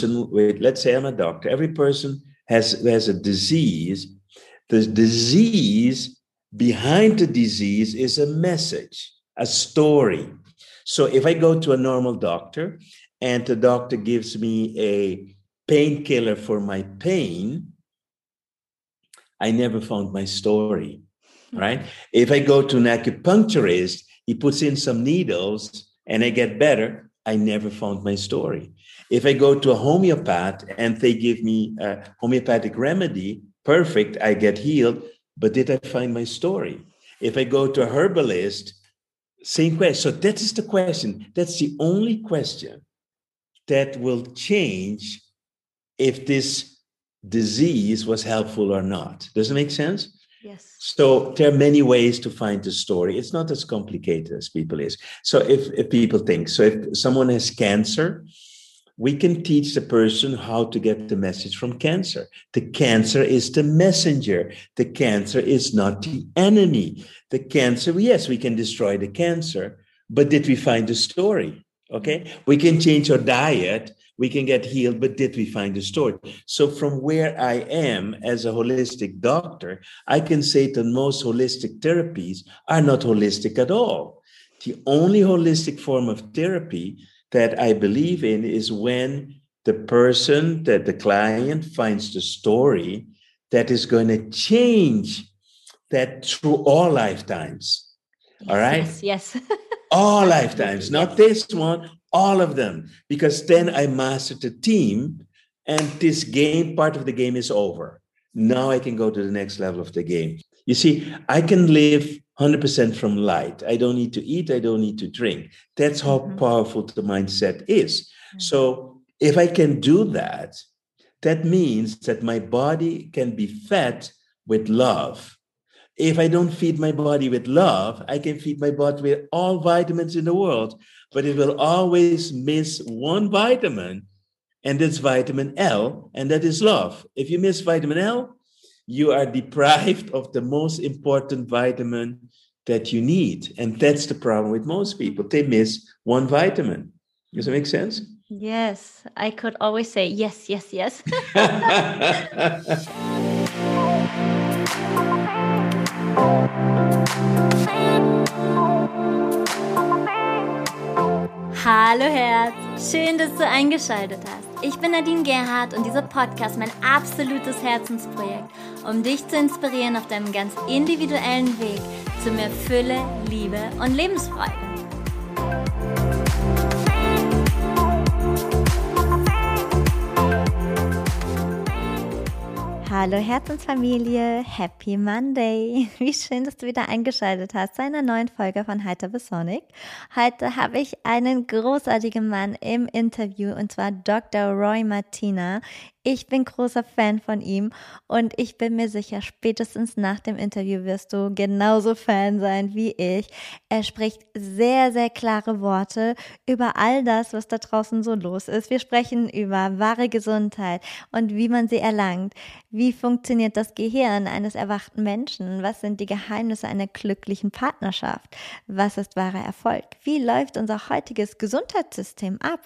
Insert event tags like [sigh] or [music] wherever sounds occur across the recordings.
person with, let's say I'm a doctor, every person has, has a disease. The disease behind the disease is a message, a story. So if I go to a normal doctor and the doctor gives me a painkiller for my pain, I never found my story, right? If I go to an acupuncturist, he puts in some needles and I get better, I never found my story. If I go to a homeopath and they give me a homeopathic remedy, perfect, I get healed, but did I find my story? If I go to a herbalist, same question. So that is the question. That's the only question that will change if this disease was helpful or not. Does it make sense? Yes. So there are many ways to find the story. It's not as complicated as people is. So if, if people think, so if someone has cancer, we can teach the person how to get the message from cancer. The cancer is the messenger. The cancer is not the enemy. The cancer, yes, we can destroy the cancer, but did we find the story? Okay. We can change our diet. We can get healed, but did we find the story? So, from where I am as a holistic doctor, I can say that most holistic therapies are not holistic at all. The only holistic form of therapy that I believe in is when the person, that the client finds the story that is going to change that through all lifetimes. Yes, all right? Yes. yes. [laughs] all lifetimes, not this one, all of them. Because then I mastered the team and this game, part of the game is over. Now I can go to the next level of the game. You see, I can live 100% from light. I don't need to eat, I don't need to drink. That's how mm-hmm. powerful the mindset is. Mm-hmm. So if I can do that, that means that my body can be fed with love. If I don't feed my body with love, I can feed my body with all vitamins in the world, but it will always miss one vitamin, and that's vitamin L, and that is love. If you miss vitamin L, you are deprived of the most important vitamin that you need. And that's the problem with most people. They miss one vitamin. Does that make sense? Yes. I could always say yes, yes, yes. [laughs] Hallo Herz, schön, dass du eingeschaltet hast. Ich bin Nadine Gerhardt und dieser Podcast mein absolutes Herzensprojekt, um dich zu inspirieren auf deinem ganz individuellen Weg zu mehr Fülle, Liebe und Lebensfreude. Hallo Herzensfamilie, Happy Monday. Wie schön, dass du wieder eingeschaltet hast zu einer neuen Folge von Heiter bis Sonic. Heute habe ich einen großartigen Mann im Interview und zwar Dr. Roy Martina. Ich bin großer Fan von ihm und ich bin mir sicher, spätestens nach dem Interview wirst du genauso Fan sein wie ich. Er spricht sehr, sehr klare Worte über all das, was da draußen so los ist. Wir sprechen über wahre Gesundheit und wie man sie erlangt. Wie funktioniert das Gehirn eines erwachten Menschen? Was sind die Geheimnisse einer glücklichen Partnerschaft? Was ist wahrer Erfolg? Wie läuft unser heutiges Gesundheitssystem ab?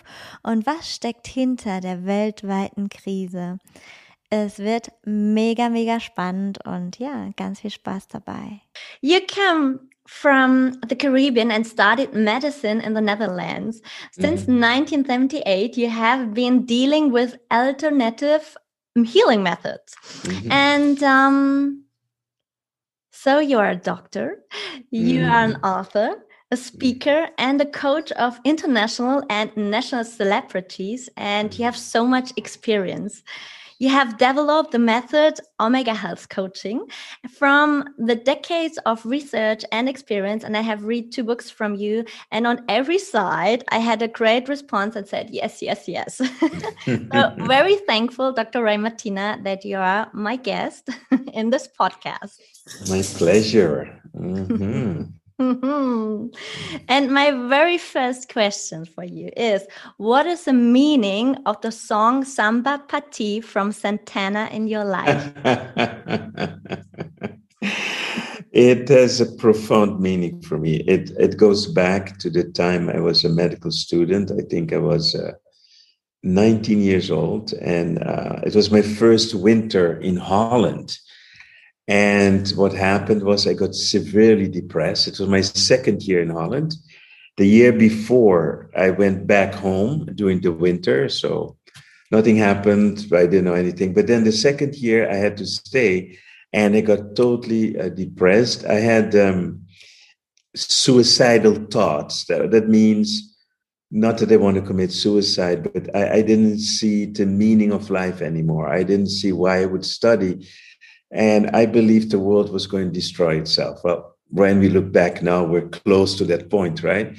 Und was steckt hinter der weltweiten Krise? Krise. Es wird mega, mega spannend und ja, ganz viel Spaß dabei. You come from the Caribbean and studied medicine in the Netherlands. Since mm -hmm. 1978, you have been dealing with alternative healing methods. Mm -hmm. And um, so you are a doctor, you mm. are an author, a speaker and a coach of international and national celebrities, and you have so much experience. You have developed the method Omega Health Coaching from the decades of research and experience. And I have read two books from you. And on every side, I had a great response and said, yes, yes, yes. [laughs] so very [laughs] thankful, Dr. Roy Martina, that you are my guest [laughs] in this podcast. My pleasure. Mm-hmm. Mm-hmm. [laughs] And my very first question for you is What is the meaning of the song Samba Pa Ti from Santana in your life? [laughs] it has a profound meaning for me. It, it goes back to the time I was a medical student. I think I was uh, 19 years old, and uh, it was my first winter in Holland. And what happened was I got severely depressed. It was my second year in Holland. The year before, I went back home during the winter. So nothing happened. I didn't know anything. But then the second year, I had to stay and I got totally uh, depressed. I had um, suicidal thoughts. That, that means not that I want to commit suicide, but I, I, didn't see the meaning of life anymore. I didn't see why I would study. And I believed the world was going to destroy itself. Well, when we look back now, we're close to that point, right?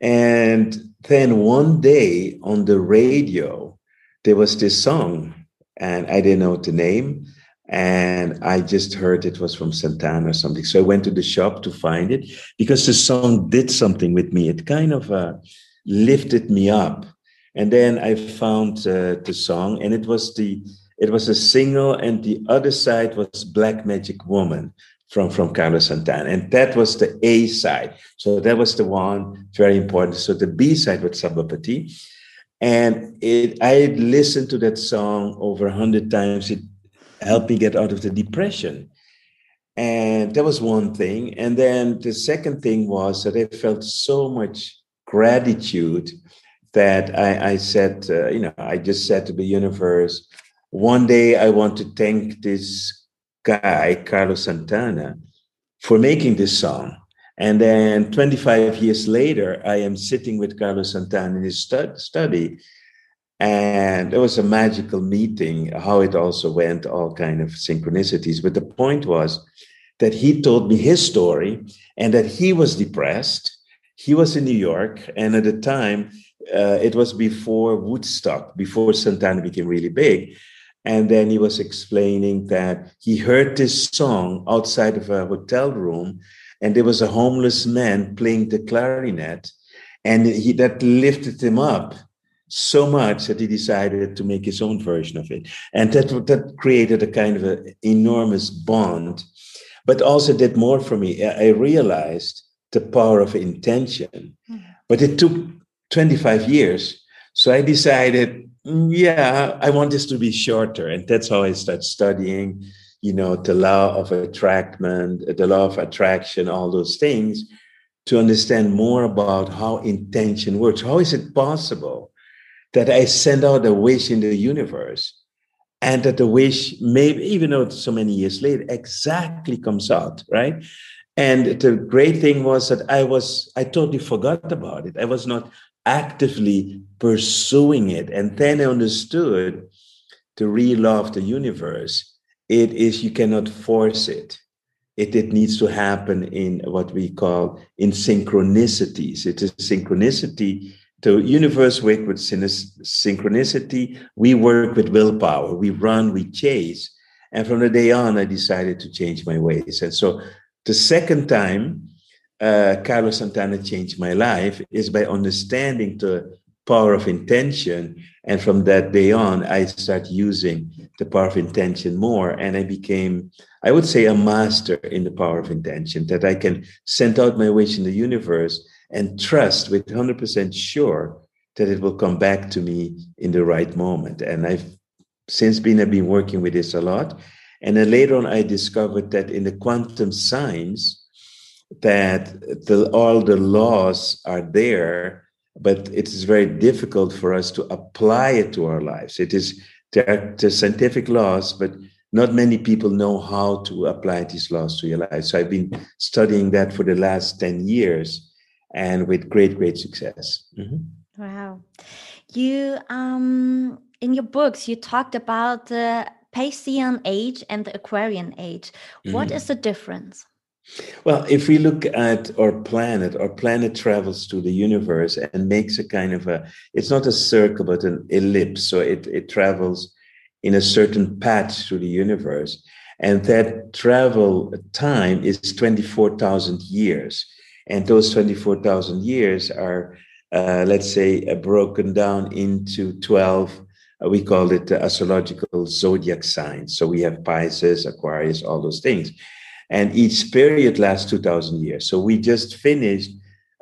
And then one day on the radio, there was this song, and I didn't know the name. And I just heard it was from Santana or something. So I went to the shop to find it because the song did something with me. It kind of uh, lifted me up. And then I found uh, the song, and it was the it was a single, and the other side was Black Magic Woman from from Carlos Santana, and that was the A side. So that was the one very important. So the B side was Samba Pa Ti, and it I listened to that song over a hundred times. It helped me get out of the depression. And that was one thing. And then the second thing was that I felt so much gratitude that I, I said, uh, you know, I just said to the universe, one day I want to thank this guy, Carlos Santana, for making this song. And then 25 years later, I am sitting with Carlos Santana in his stud- study. And it was a magical meeting how it also went all kind of synchronicities. But the point was that he told me his story and that he was depressed. He was in new york and at the time uh, it was before woodstock before santana became really big and then he was explaining that he heard this song outside of a hotel room and there was a homeless man playing the clarinet and he that lifted him up so much that he decided to make his own version of it. And that, that created a kind of an enormous bond, but also did more for me. I realized the power of intention. Hmm. But it took 25 years. So I decided, yeah, I want this to be shorter. And that's how I started studying, you know, the law of attractment, the law of attraction, all those things to understand more about how intention works. How is it possible that I send out a wish in the universe and that the wish, maybe even though it's so many years later, exactly comes out, right? And the great thing was that I was, I totally forgot about it. I was not actively pursuing it. And then I understood the real law of the universe. It is you cannot force it. It, it needs to happen in what we call in synchronicities. It is synchronicity the universe works with synchronicity. We work with willpower. We run, we chase. And from the day on, I decided to change my ways. And so the second time uh, Carlos Santana changed my life is by understanding the power of intention. And from that day on, I started using the power of intention more. And I became, I would say, a master in the power of intention, that I can send out my wish in the universe and trust with 100% sure that it will come back to me in the right moment. And I've since been, I've been working with this a lot. And then later on, I discovered that in the quantum science, that the, all the laws are there, but it is very difficult for us to apply it to our lives. It is there are the scientific laws, but not many people know how to apply these laws to your life. So I've been studying that for the last 10 years and with great, great success. Mm-hmm. Wow. You, um, in your books, you talked about the Piscean age and the Aquarian age. What mm-hmm. is the difference? Well, if we look at our planet, our planet travels through the universe and makes a kind of a, it's not a circle, but an ellipse. So it, it travels in a certain path through the universe. And that travel time is 24,000 years. And those 24,000 years are, uh, let's say, uh, broken down into 12, uh, we call it the astrological zodiac signs. So we have Pisces, Aquarius, all those things. And each period lasts 2,000 years. So we just finished,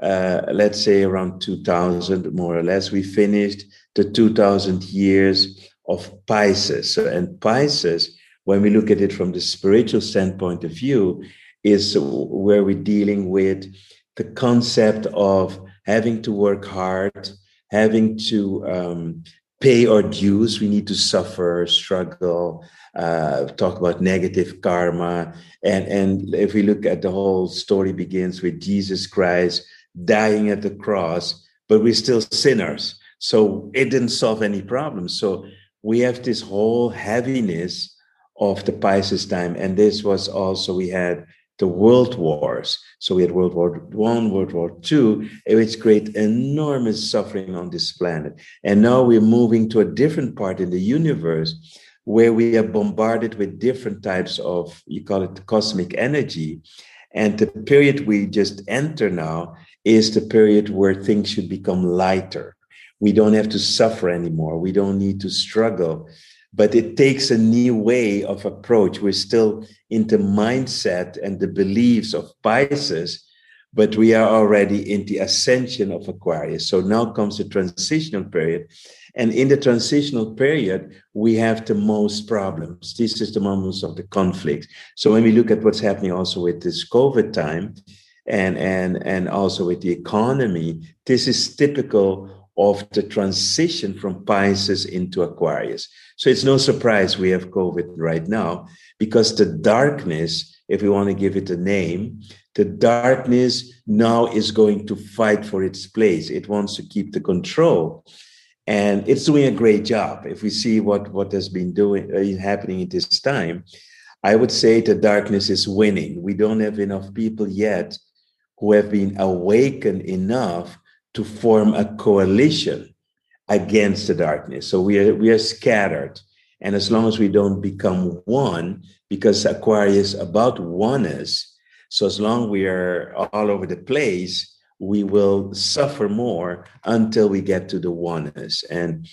uh, let's say, around 2000, more or less, we finished the 2000 years of Pisces. And Pisces, when we look at it from the spiritual standpoint of view, is where we're dealing with the concept of having to work hard, having to um, pay our dues. We need to suffer, struggle, uh, talk about negative karma. And, and if we look at the whole story begins with Jesus Christ dying at the cross, but we're still sinners. So it didn't solve any problems. So we have this whole heaviness of the Pisces time. And this was also, we had the world wars. So we had World War One, World War Two, which create enormous suffering on this planet. And now we're moving to a different part in the universe where we are bombarded with different types of, you call it cosmic energy. And the period we just enter now is the period where things should become lighter. We don't have to suffer anymore. We don't need to struggle but it takes a new way of approach. We're still into mindset and the beliefs of Pisces, but we are already in the ascension of Aquarius. So now comes the transitional period. And in the transitional period, we have the most problems. This is the moments of the conflict. So when we look at what's happening also with this COVID time and, and, and also with the economy, this is typical of the transition from Pisces into Aquarius. So it's no surprise we have COVID right now because the darkness, if we want to give it a name, the darkness now is going to fight for its place. It wants to keep the control. And it's doing a great job. If we see what, what has been doing uh, happening at this time, I would say the darkness is winning. We don't have enough people yet who have been awakened enough to form a coalition against the darkness. So we are we are scattered. And as long as we don't become one, because Aquarius about oneness, so as long we are all over the place, we will suffer more until we get to the oneness. And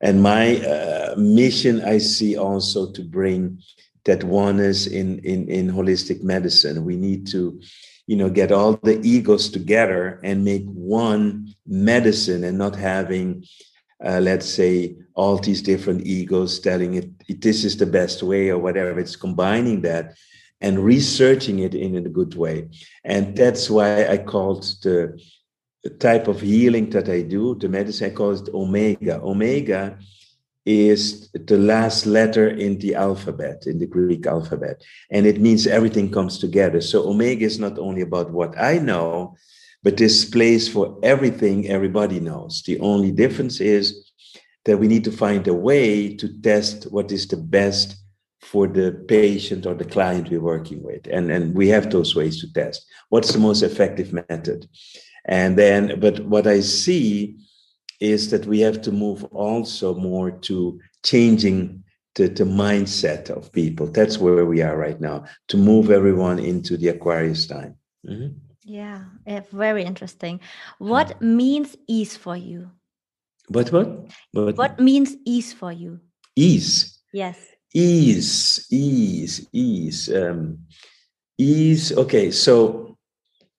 and my uh, mission, I see also to bring that oneness in in in holistic medicine. We need to you know get all the egos together and make one medicine and not having uh, let's say all these different egos telling it, this is the best way or whatever. It's combining that and researching it in, a good way. And that's why i called the, the type of healing that i do the medicine i call it omega. Omega is the last letter in the alphabet, in the Greek alphabet. And it means everything comes together. So omega is not only about what I know, but this place for everything everybody knows. The only difference is that we need to find a way to test what is the best for the patient or the client we're working with. And, and we have those ways to test. What's the most effective method? And then, but what I see is that we have to move also more to changing the, the mindset of people. That's where we are right now, to move everyone into the Aquarius time. Mm-hmm. Yeah, yeah, very interesting. What hmm. means ease for you? What, what? What, what means ease for you? Ease. Yes. Ease, ease, ease. Um, ease. Okay, so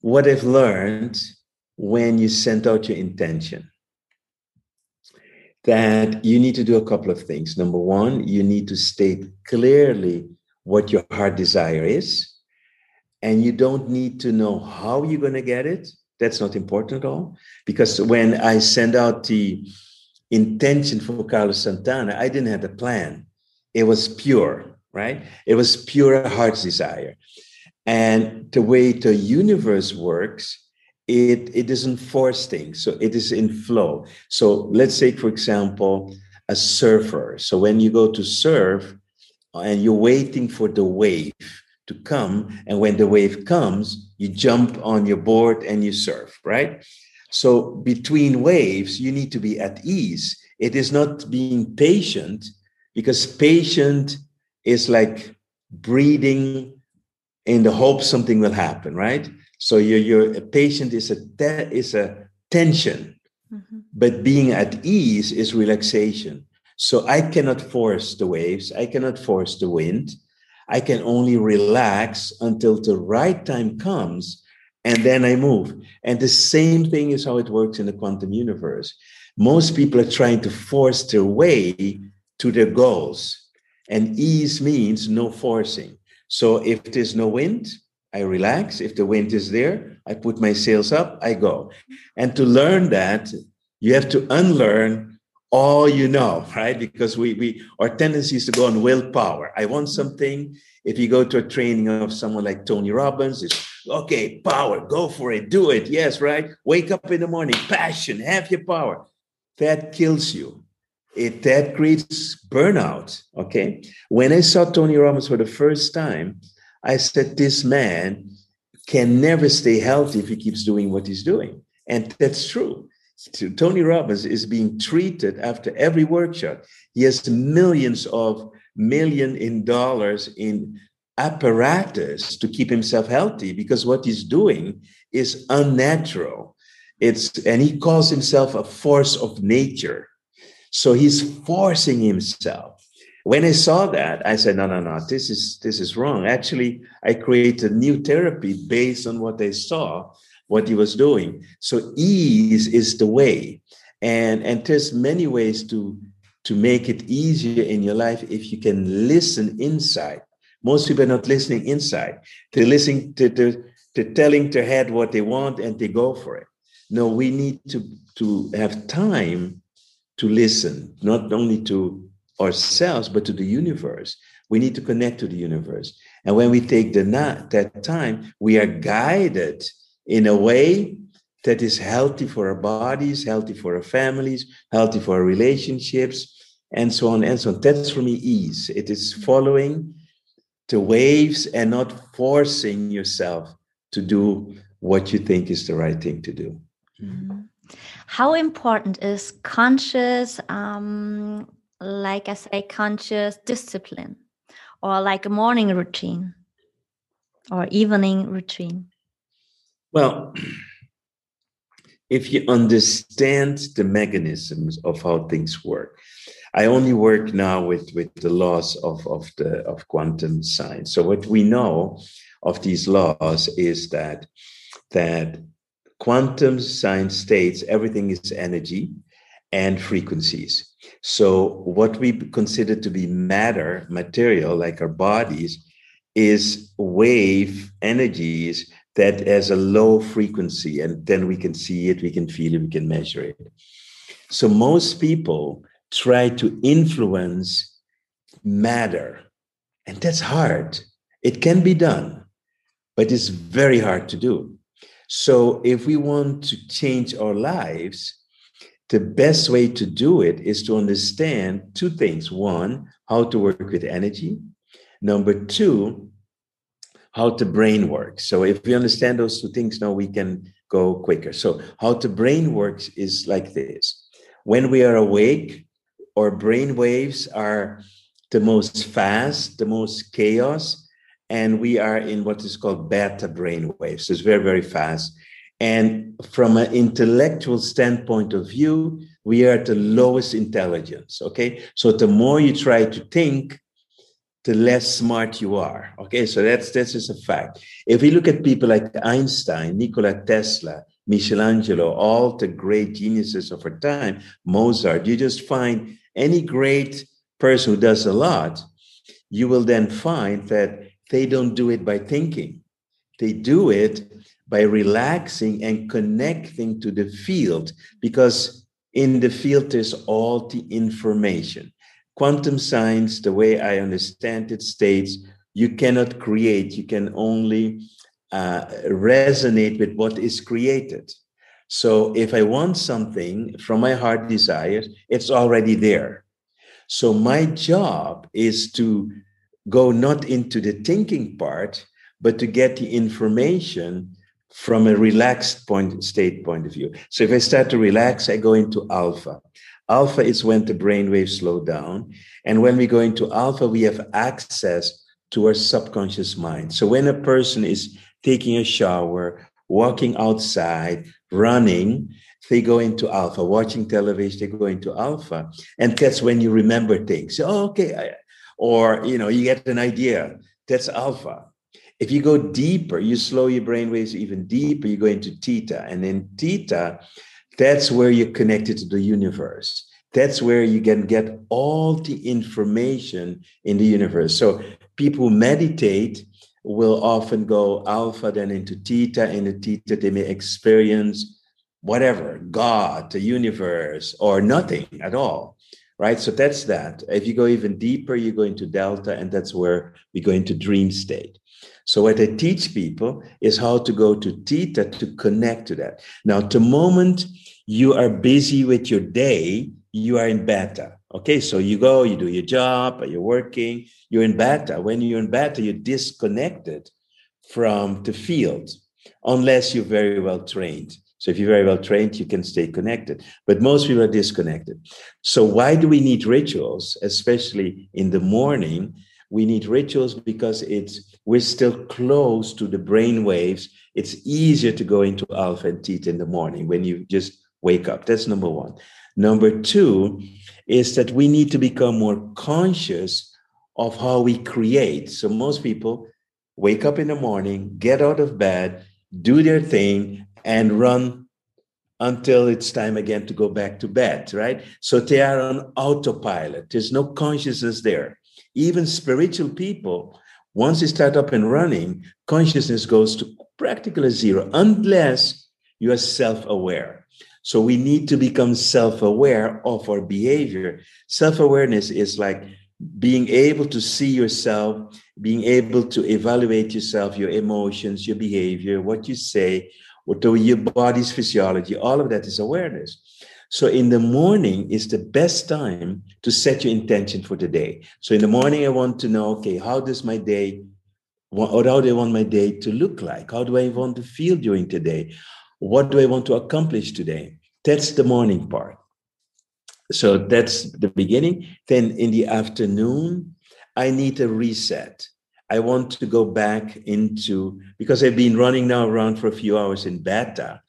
what I've learned when you send out your intention, that you need to do a couple of things. Number one, you need to state clearly what your heart desire is. And you don't need to know how you're going to get it. That's not important at all. Because when I send out the intention for Carlos Santana, I didn't have a plan. It was pure, right? It was pure heart's desire. And the way the universe works it, it doesn't force things. So it is in flow. So let's say, for example, a surfer. So when you go to surf and you're waiting for the wave to come, and when the wave comes, you jump on your board and you surf, right? So between waves, you need to be at ease. It is not being patient because patient is like breathing in the hope something will happen, right? So your your patient is a te- is a tension, mm-hmm. but being at ease is relaxation. So I cannot force the waves. I cannot force the wind. I can only relax until the right time comes, and then I move. And the same thing is how it works in the quantum universe. Most people are trying to force their way to their goals. And ease means no forcing. So if there's no wind, I relax. If the wind is there, I put my sails up, I go. And to learn that, you have to unlearn all you know, [laughs] right? Because we we our tendency is to go on willpower. I want something. If you go to a training of someone like Tony Robbins, it's okay, power, go for it, do it. Yes, right. Wake up in the morning, passion, have your power. That kills you. It that creates burnout. Okay. When I saw Tony Robbins for the first time, I said, This man can never stay healthy if he keeps doing what he's doing. And that's true. Tony Robbins is being treated after every workshop. He has millions of million in dollars in apparatus to keep himself healthy because what he's doing is unnatural. It's and he calls himself a force of nature. So he's forcing himself. When I saw that, I said, no, no, no, this is this is wrong. Actually, I created a new therapy based on what I saw what he was doing. So ease is the way. And, and there's many ways to, to make it easier in your life if you can listen inside. Most people are not listening inside. They're listening to, to, to telling their head what they want and they go for it. No, we need to, to have time to listen, not only to ourselves, but to the universe. We need to connect to the universe. And when we take the that time, we are guided in a way that is healthy for our bodies, healthy for our families, healthy for our relationships, and so on and so on. That's for me ease. It is following the waves and not forcing yourself to do what you think is the right thing to do. Mm-hmm. How important is conscious, um, like I say, conscious discipline, or like a morning routine or evening routine? Well, [clears throat] if you understand the mechanisms of how things work, I only work now with, with the laws of, of the of quantum science. So what we know of these laws is that that quantum science states everything is energy and frequencies. So what we consider to be matter, material, like our bodies, is wave energies that has a low frequency and then we can see it we can feel it we can measure it. So most people try to influence matter and that's hard. It can be done but it's very hard to do. So if we want to change our lives the best way to do it is to understand two things one how to work with energy number two how the brain works. So if we understand those two things now, we can go quicker. So how the brain works is like this. When we are awake, our brain waves are the most fast, the most chaos, and we are in what is called beta brain waves. So it's very, very fast. And from an intellectual standpoint of view, we are at the lowest intelligence. Okay. So the more you try to think, the less smart you are. Okay, so that's that's just a fact. If we look at people like Einstein, Nikola Tesla, Michelangelo, all the great geniuses of our time, Mozart, you just find any great person who does a lot, you will then find that they don't do it by thinking. They do it by relaxing and connecting to the field because in the field there's all the information. Quantum science, the way I understand it, states you cannot create, you can only uh, resonate with what is created. So if I want something from my heart desires, it's already there. So my job is to go not into the thinking part, but to get the information from a relaxed point state point of view. So if I start to relax, I go into alpha. Alpha is when the brain waves slow down. And when we go into alpha, we have access to our subconscious mind. So when a person is taking a shower, walking outside, running, they go into alpha. Watching television, they go into alpha. And that's when you remember things. Oh, okay. Or, you know, you get an idea. That's alpha. If you go deeper, you slow your brain waves even deeper, you go into theta. And in theta, That's where you're connected to the universe. That's where you can get all the information in the universe. So people who meditate will often go alpha, then into theta. In the theta, they may experience whatever God, the universe, or nothing at all. Right. So that's that. If you go even deeper, you go into delta, and that's where we go into dream state. So what I teach people is how to go to theta to connect to that. Now, the moment you are busy with your day, you are in beta. Okay, so you go, you do your job, you're working, you're in beta. When you're in beta, you're disconnected from the field, unless you're very well trained. So if you're very well trained, you can stay connected. But most people are disconnected. So why do we need rituals, especially in the morning? We need rituals because it's we're still close to the brain waves. It's easier to go into alpha and theta in the morning when you just wake up. That's number one. Number two is that we need to become more conscious of how we create. So most people wake up in the morning, get out of bed, do their thing, and run until it's time again to go back to bed, right? So they are on autopilot. There's no consciousness there. Even spiritual people, once they start up and running, consciousness goes to practically zero unless you are self aware. So we need to become self aware of our behavior. Self awareness is like being able to see yourself, being able to evaluate yourself, your emotions, your behavior, what you say, what your body's physiology, all of that is awareness. So in the morning is the best time to set your intention for the day. So in the morning, I want to know, okay, how does my day, or how do I want my day to look like? How do I want to feel during the day? What do I want to accomplish today? That's the morning part. So that's the beginning. Then in the afternoon, I need a reset. I want to go back into, because I've been running now around for a few hours in beta.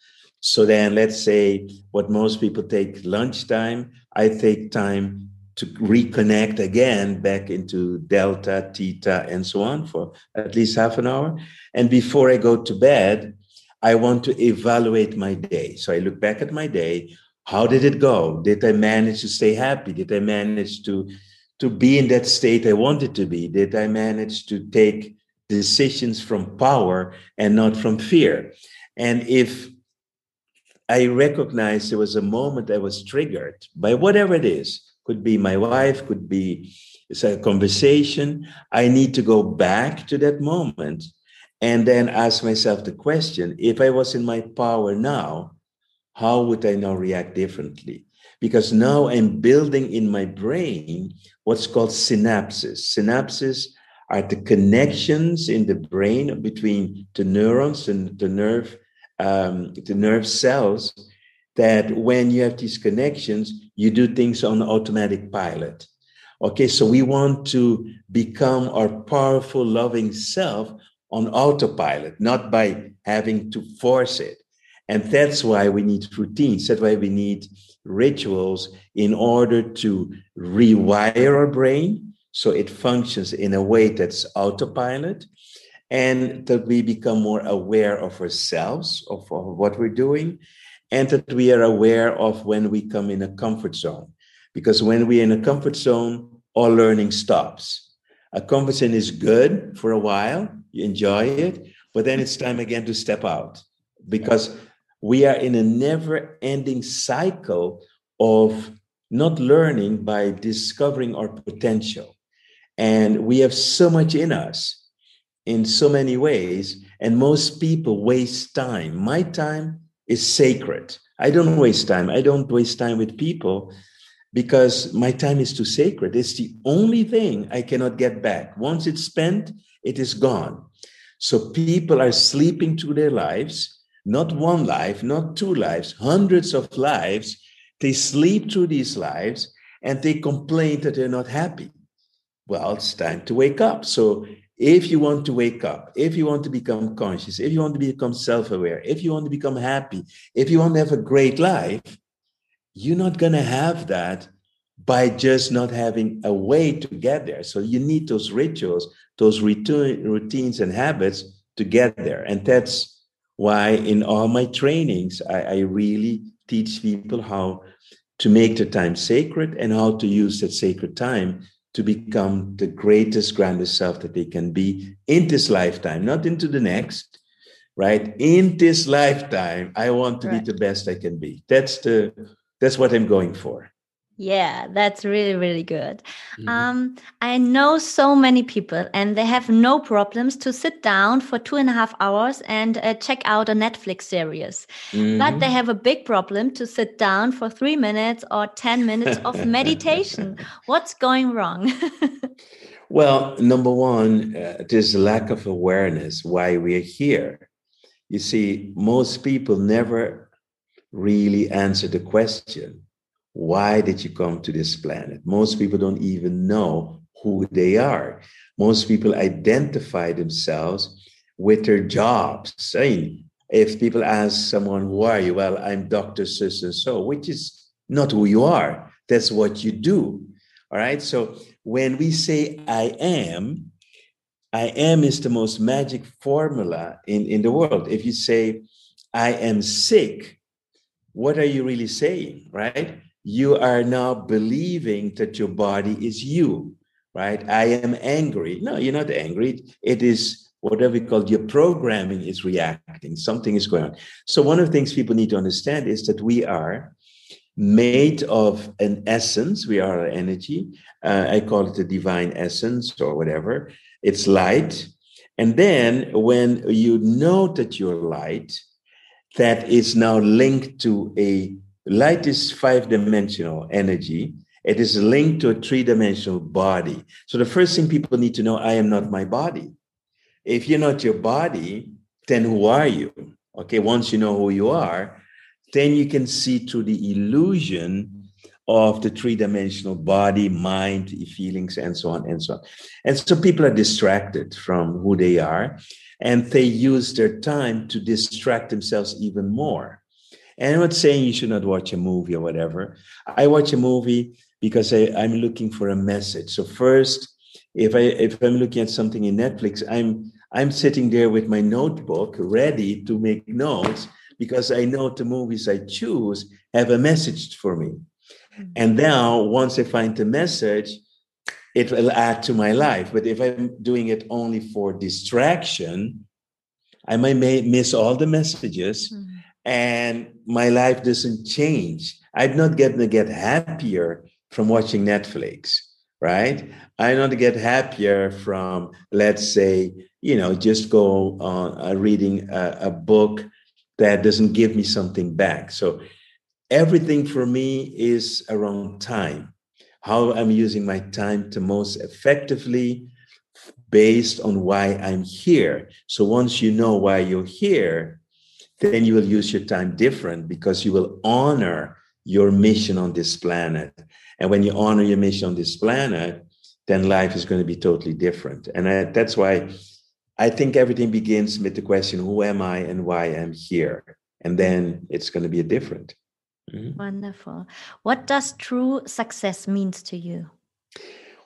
So then let's say what most people take lunchtime, I take time to reconnect again back into delta, theta, and so on for at least half an hour. And before I go to bed, I want to evaluate my day. So I look back at my day. How did it go? Did I manage to stay happy? Did I manage to, to be in that state I wanted to be? Did I manage to take decisions from power and not from fear? And if I recognize there was a moment I was triggered by whatever it is, could be my wife, could be it's a conversation. I need to go back to that moment and then ask myself the question if I was in my power now, how would I now react differently? Because now I'm building in my brain what's called synapses. Synapses are the connections in the brain between the neurons and the nerve, um, the nerve cells. That when you have these connections, you do things on automatic pilot. Okay, so we want to become our powerful, loving self on autopilot, not by having to force it. And that's why we need routines. That's why we need rituals in order to rewire our brain so it functions in a way that's autopilot and that we become more aware of ourselves, of, of what we're doing, and that we are aware of when we come in a comfort zone. Because when we're in a comfort zone, all learning stops. A comfort zone is good for a while, you enjoy it, but then it's time again to step out because we are in a never ending cycle of not learning by discovering our potential. And we have so much in us in so many ways, and most people waste time. My time is sacred. I don't waste time. I don't waste time with people because my time is too sacred. It's the only thing I cannot get back. Once it's spent, it is gone. So people are sleeping through their lives, not one life, not two lives, hundreds of lives. They sleep through these lives and they complain that they're not happy. Well, it's time to wake up. So if you want to wake up, if you want to become conscious, if you want to become self aware, if you want to become happy, if you want to have a great life, you're not going to have that by just not having a way to get there. So you need those rituals, those routines and habits to get there. And that's why in all my trainings, I, I really teach people how to make the time sacred and how to use that sacred time to become the greatest, grandest self that they can be in this lifetime, not into the next, right? In this lifetime, I want to right. be the best I can be. That's the that's what I'm going for. Yeah, that's really, really good. Mm-hmm. Um, I know so many people, and they have no problems to sit down for two and a half hours and uh, check out a Netflix series. Mm-hmm. But they mm-hmm. have a big problem to sit down for three minutes or 10 minutes of meditation. [laughs] What's going wrong? [laughs] well, number one, uh, there's a lack of awareness why we're here. You see, most people never really answer the question why did you come to this planet? Most people don't even know who they are. Most people identify themselves with their jobs. Mean, if people ask someone, Who are you? Well, I'm Dr. So and so, which is not who you are. That's what you do. All right. So when we say I am, I am is the most magic formula in, in the world. If you say, I am sick, what are you really saying, right? You are now believing that your body is you, right? I am angry. No, you're not angry. It is whatever we call your programming is reacting. Something is going on. So, one of the things people need to understand is that we are made of an essence. We are energy. Uh, I call it the divine essence or whatever. It's light. And then when you know that you're light, that is now linked to a Light is five dimensional energy. It is linked to a three dimensional body. So the first thing people need to know I am not my body. If you're not your body, then who are you? Okay, once you know who you are, then you can see through the illusion of the three dimensional body, mind, feelings, and so on and so on. And so people are distracted from who they are, and they use their time to distract themselves even more. And I'm not saying you should not watch a movie or whatever. I watch a movie because I, I'm looking for a message. So first, if I if I'm looking at something in Netflix, I'm I'm sitting there with my notebook ready to make notes because I know the movies I choose have a message for me. Mm-hmm. And now once I find the message, it will add to my life. But if I'm doing it only for distraction, I might miss all the messages. Mm-hmm and my life doesn't change. I'm not going to get happier from watching Netflix, right? I'm not get happier from, let's say, you know, just go on uh, reading a, a book that doesn't give me something back. So everything for me is around time, how I'm using my time to most effectively based on why I'm here. So once you know why you're here, then you will use your time different because you will honor your mission on this planet. And when you honor your mission on this planet, then life is going to be totally different. And I, that's why I think everything begins with the question who am I and why I'm here? And then it's going to be different. Mm-hmm. Wonderful. What does true success means to you?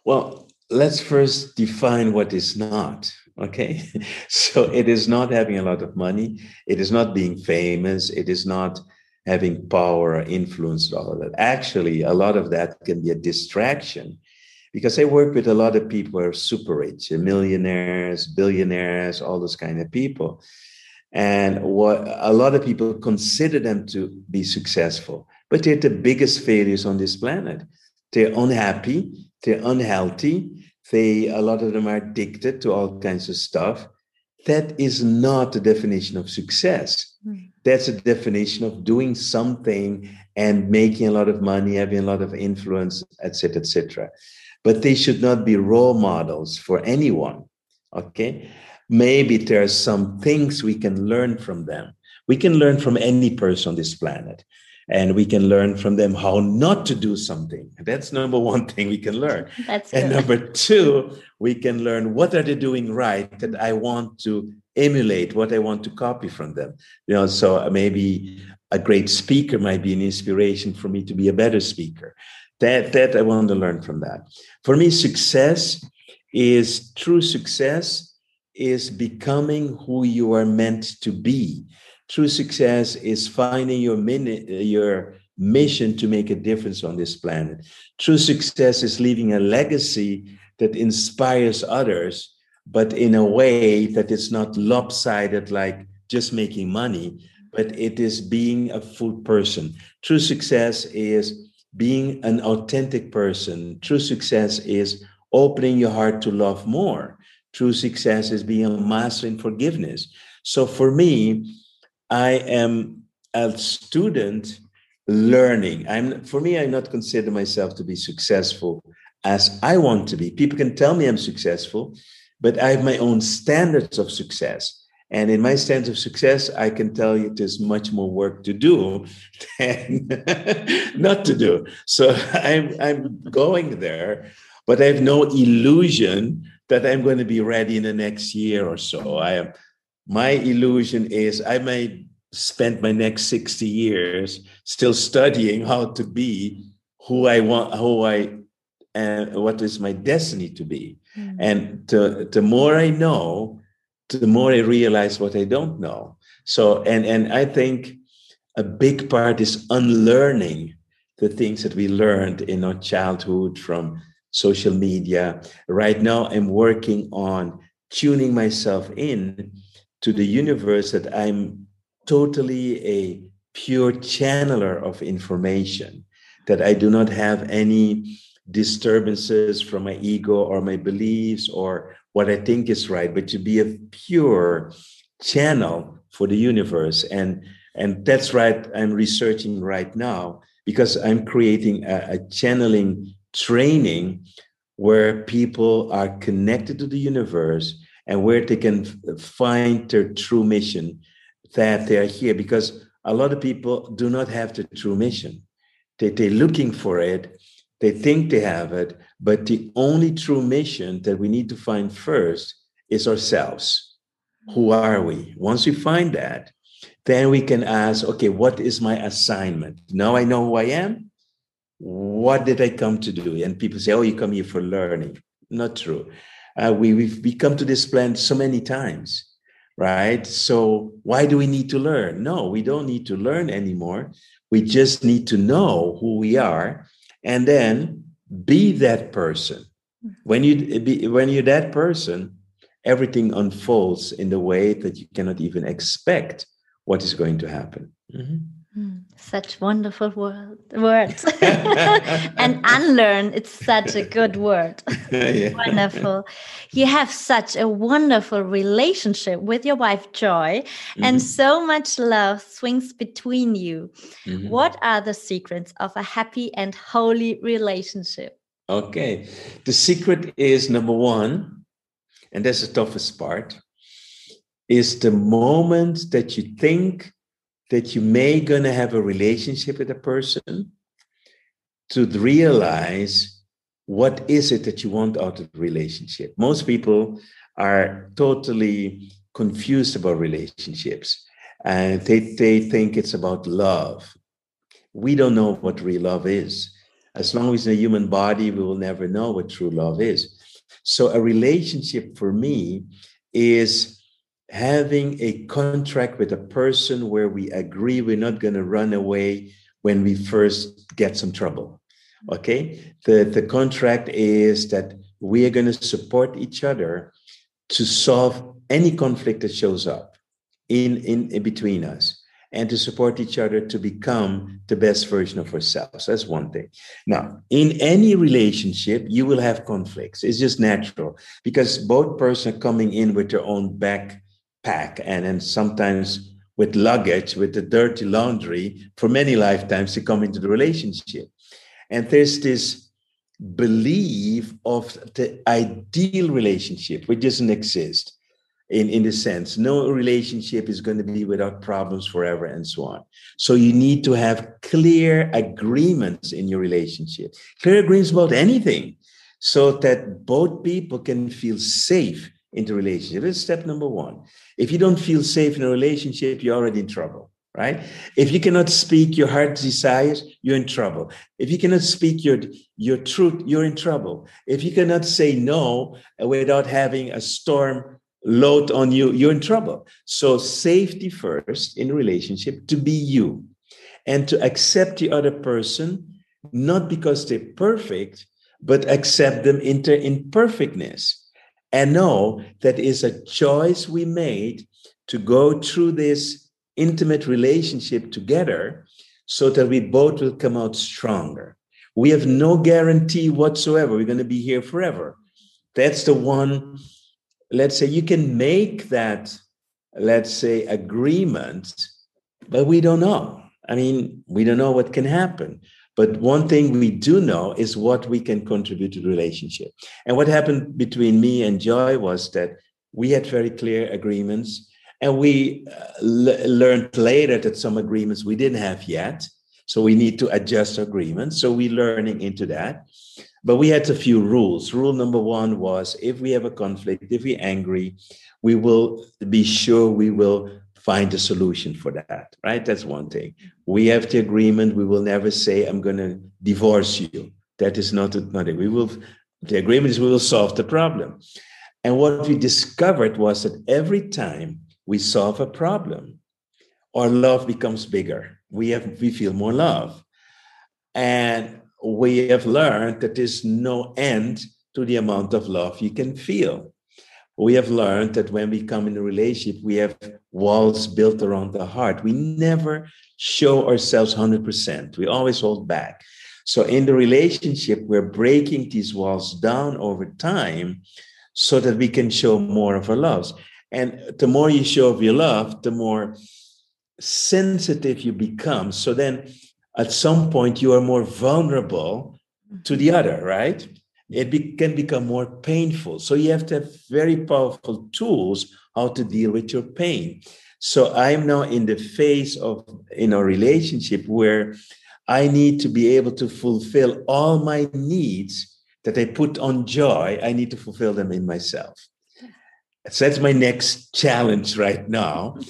Well, let's first define what is not. Okay. [laughs] So it is not having a lot of money. It is not being famous. It is not having power or influence, all of that. Actually, a lot of that can be a distraction because I work with a lot of people who are super rich, millionaires, billionaires, all those kind of people. And what a lot of people consider them to be successful, but they're the biggest failures on this planet. They're unhappy, they're unhealthy, they a lot of them are addicted to all kinds of stuff. That is not the definition of success. Mm. that's a definition of doing something and making a lot of money having a lot of influence etc etc but they should not be role models for anyone okay? Maybe there are some things we can learn from them. We can learn from any person on this planet and we can learn from them how not to do something. That's number one [laughs] thing we can learn. That's and number two we can learn what are they doing right that i want to emulate what i want to copy from them. You know so maybe a great speaker might be an inspiration for me to be a better speaker. That that i want to learn from that. For me success is true success is becoming who you are meant to be True success is finding your min- your mission to make a difference on this planet. True success is leaving a legacy that inspires others, but in a way that is not lopsided like just making money, but it is being a full person. True success is being an authentic person. True success is opening your heart to love more. True success is being a master in forgiveness. So for me, I am a student learning. I'm for me, I not consider myself to be successful as I want to be. People can tell me I'm successful, but I have my own standards of success. And in my sense of success, I can tell you there's much more work to do [laughs] than [laughs] not to do. So [laughs] I'm, I'm going there, but I have no illusion that I'm going to be ready in the next year or so. I am my illusion is I may spend my next 60 years still studying how to be who I want, who I and what is my destiny to be. Mm. And the, the more I know, the more I realize what I don't know. So, and and I think a big part is unlearning the things that we learned in our childhood from social media. Right now, I'm working on tuning myself in to the universe that I'm totally a pure channeler of information, that I do not have any disturbances from my ego or my beliefs or what I think is right, but to be a pure channel for the universe. And, and that's right, I'm researching right now because I'm creating a, a channeling training where people are connected to the universe and where they can find their true mission that they are here. Because a lot of people do not have the true mission. They, they're looking for it. They think they have it. But the only true mission that we need to find first is ourselves. Who are we? Once we find that then we can ask okay what is my assignment? Now i know who i am. What did i come to do? And people say oh you come here for learning. Not true uh, we, we've, we come to this planet so many times, right? So why do we need to learn? No, we don't need to learn anymore. We just need to know who we are and then be that person. When you be, when you're that person, everything unfolds in the way that you cannot even expect what is going to happen. Mm-hmm. Such wonderful word, words. [laughs] and unlearn, it's such a good word. [laughs] yeah. Wonderful. You have such a wonderful relationship with your wife, Joy, mm-hmm. and so much love swings between you. Mm-hmm. What are the secrets of a happy and holy relationship? Okay. The secret is number one, and that's the toughest part, is the moment that you think that you may gonna have a relationship with a person to realize what is it that you want out of the relationship. Most people are totally confused about relationships and they, they think it's about love. We don't know what real love is. As long as in a human body we will never know what true love is. So a relationship for me is having a contract with a person where we agree we're not going to run away when we first get some trouble. Okay. The, the contract is that we are going to support each other to solve any conflict that shows up in, in, in between us and to support each other to become the best version of ourselves. That's one thing. Now, in any relationship, you will have conflicts. It's just natural because both persons are coming in with their own back pack and then sometimes with luggage with the dirty laundry for many lifetimes to come into the relationship. And there's this belief of the ideal relationship which doesn't exist in in the sense no relationship is going to be without problems forever and so on. So you need to have clear agreements in your relationship clear agreements about anything so that both people can feel safe into relationship. That's step number one. If you don't feel safe in a relationship, you're already in trouble, right? If you cannot speak your heart's desires, you're in trouble. If you cannot speak your, your truth, you're in trouble. If you cannot say no uh, without having a storm load on you, you're in trouble. So safety first in relationship to be you and to accept the other person, not because they're perfect, but accept them in their imperfectness and know that is a choice we made to go through this intimate relationship together so that we both will come out stronger. We have no guarantee whatsoever we're going to be here forever. That's the one, let's say, you can make that, let's say, agreement, but we don't know. I mean, we don't know what can happen. But one thing we do know is what we can contribute to the relationship. And what happened between me and Joy was that we had very clear agreements. And we uh, learned later that some agreements we didn't have yet. So we need to adjust agreements. So we're learning into that. But we had a few rules. Rule number one was if we have a conflict, if we're angry, we will be sure we will find a solution for that, right? That's one thing. We have the agreement. We will never say, I'm going to divorce you. That is not, not it. We will, the agreement is we will solve the problem. And what we discovered was that every time we solve a problem, our love becomes bigger. We have, we feel more love. And we have learned that there's no end to the amount of love you can feel we have learned that when we come in a relationship, we have walls built around the heart. We never show ourselves 100%. We always hold back. So in the relationship, we're breaking these walls down over time so that we can show more of our loves. And the more you show of your love, the more sensitive you become. So then at some point, you are more vulnerable to the mm-hmm. other, right? It be, can become more painful. So you have to have very powerful tools how to deal with your pain. So I'm now in the phase of in a relationship where I need to be able to fulfill all my needs that I put on joy. I need to fulfill them in myself. So that's my next challenge right now. [laughs]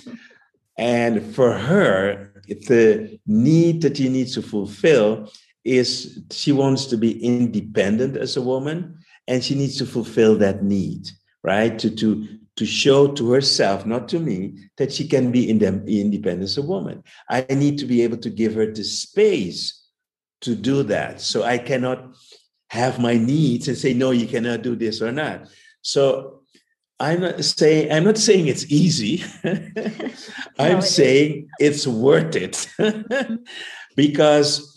And for her, the need that you need to fulfill is she wants to be independent as a woman and she needs to fulfill that need right? To to to show to herself not to me that she can be independent as a woman. I need to be able to give her the space to do that so i cannot have my needs and say no you cannot do this or not. So i'm not saying i'm not saying it's easy. [laughs] I'm no, it saying it's worth it. [laughs] Because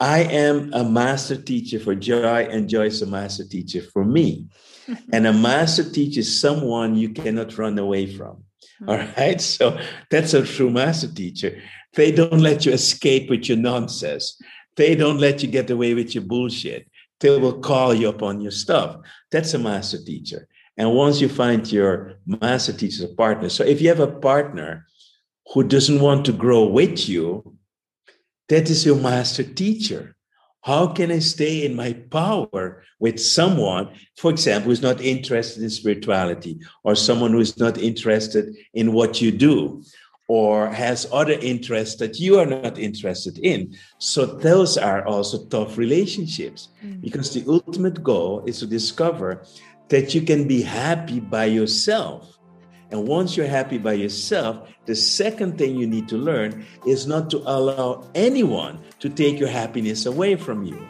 I am a master teacher for Joy, and Joy is a master teacher for me. [laughs] and a master teacher is someone you cannot run away from. All right. So that's a true master teacher. They don't let you escape with your nonsense. They don't let you get away with your bullshit. They will call you upon your stuff. That's a master teacher. And once you find your master teacher partner, so if you have a partner who doesn't want to grow with you, that is your master teacher. How can I stay in my power with someone, for example, who's not interested in spirituality, or someone who's not interested in what you do, or has other interests that you are not interested in? So, those are also tough relationships mm. because the ultimate goal is to discover that you can be happy by yourself and once you're happy by yourself, the second thing you need to learn is not to allow anyone to take your happiness away from you.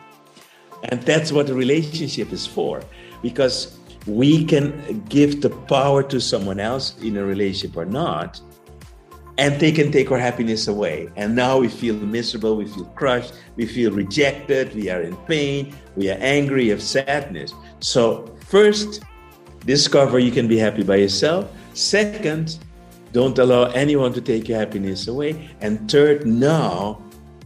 And that's what a relationship is for, because we can give the power to someone else in a relationship or not, and they can take our happiness away. And now we feel miserable, we feel crushed, we feel rejected, we are in pain, we are angry, we have sadness. So, first, discover you can be happy by yourself. Second, don't allow anyone to take your happiness away. And third, now,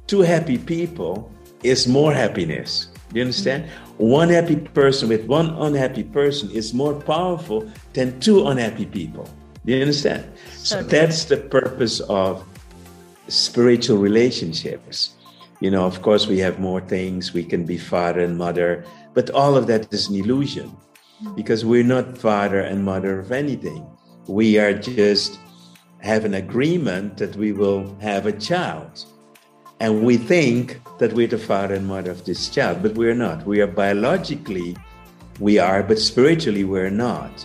two happy people is more happiness. Do you understand? One happy person with one unhappy person is more powerful than two unhappy people. Do you understand? So, so that's the purpose of spiritual relationships. You know, of course, we have more things. We can be father and mother, but all of that is an illusion hmm. because we're not father and mother of anything. We are just have an agreement that we will have a child. And we think that we're the father and mother of this child, but we're not. We are biologically, we are, but spiritually, we're not.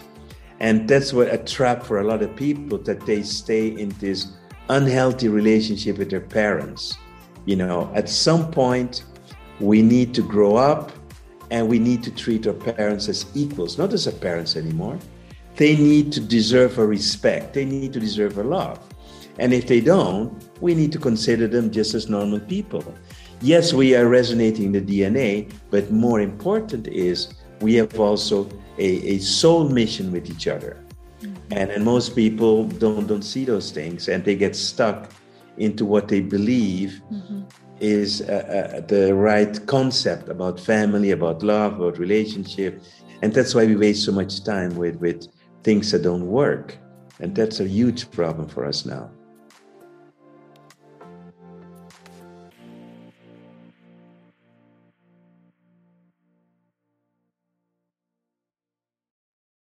And that's what a trap for a lot of people that they stay in this unhealthy relationship with their parents. You know, at some point, we need to grow up and we need to treat our parents as equals, not as our parents anymore. They need to deserve a respect, they need to deserve a love. And if they don't, we need to consider them just as normal people. Yes, we are resonating the DNA, but more important is we have also a, a soul mission with each other. Mm-hmm. And, and most people don't, don't see those things and they get stuck into what they believe mm-hmm. is uh, uh, the right concept about family, about love, about relationship. And that's why we waste so much time with, with things that don't work. And that's a huge problem for us now.